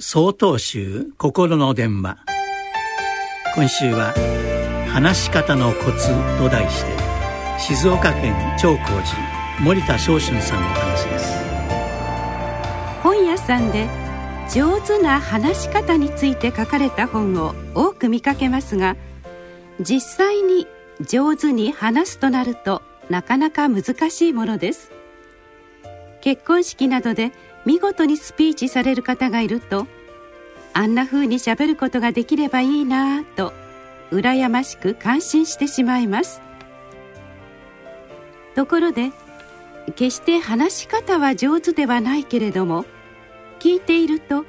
総統集心の電話。今週は「話し方のコツ」と題して静岡県長光寺森田昇春さんの話です。本屋さんで上手な話し方について書かれた本を多く見かけますが実際に上手に話すとなるとなかなか難しいものです。結婚式などで見事にスピーチされる方がいるとあんな風にしゃべることができればいいなぁと羨ましく感心してしまいます。ところで決して話し方は上手ではないけれども聞いていると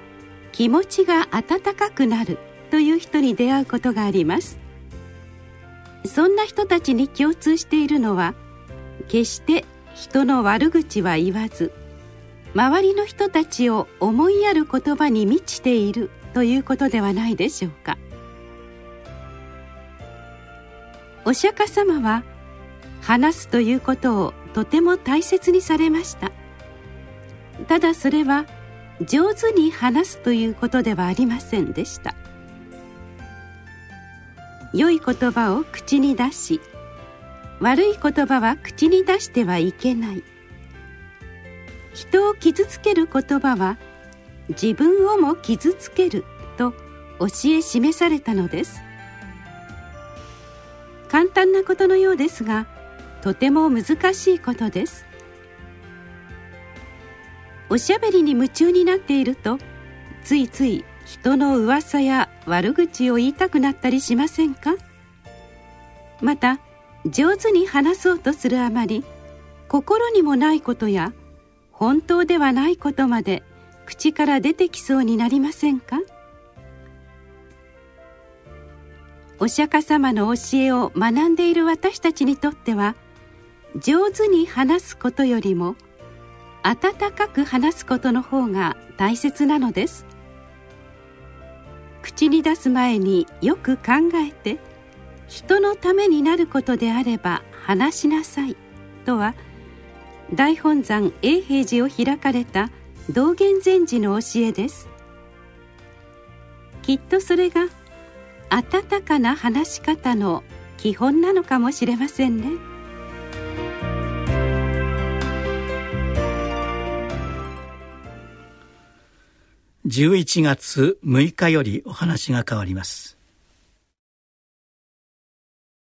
気持ちが温かくなるという人に出会うことがあります。そんな人たちに共通しているのは決して人の悪口は言わず周りの人たちを思いやる言葉に満ちているということではないでしょうか。お釈迦様は話すということをとても大切にされました。ただそれは上手に話すということではありませんでした。良い言葉を口に出し悪い言葉は口に出してはいけない。人を傷つける言葉は自分をも傷つけると教え示されたのです。簡単なことのようですがとても難しいことです。おしゃべりに夢中になっているとついつい人の噂や悪口を言いたくなったりしませんか？また上手に話そうとするあまり心にもないことや本当ではないことまで口から出てきそうになりませんか？お釈迦様の教えを学んでいる私たちにとっては上手に話すことよりも温かく話すことの方が大切なのです。口に出す前によく考えて人のためになることであれば話しなさいとは大本山永平寺を開かれた道元禅師の教えです。きっとそれが温かな話し方の基本なのかもしれませんね。11月6日よりお話が変わります。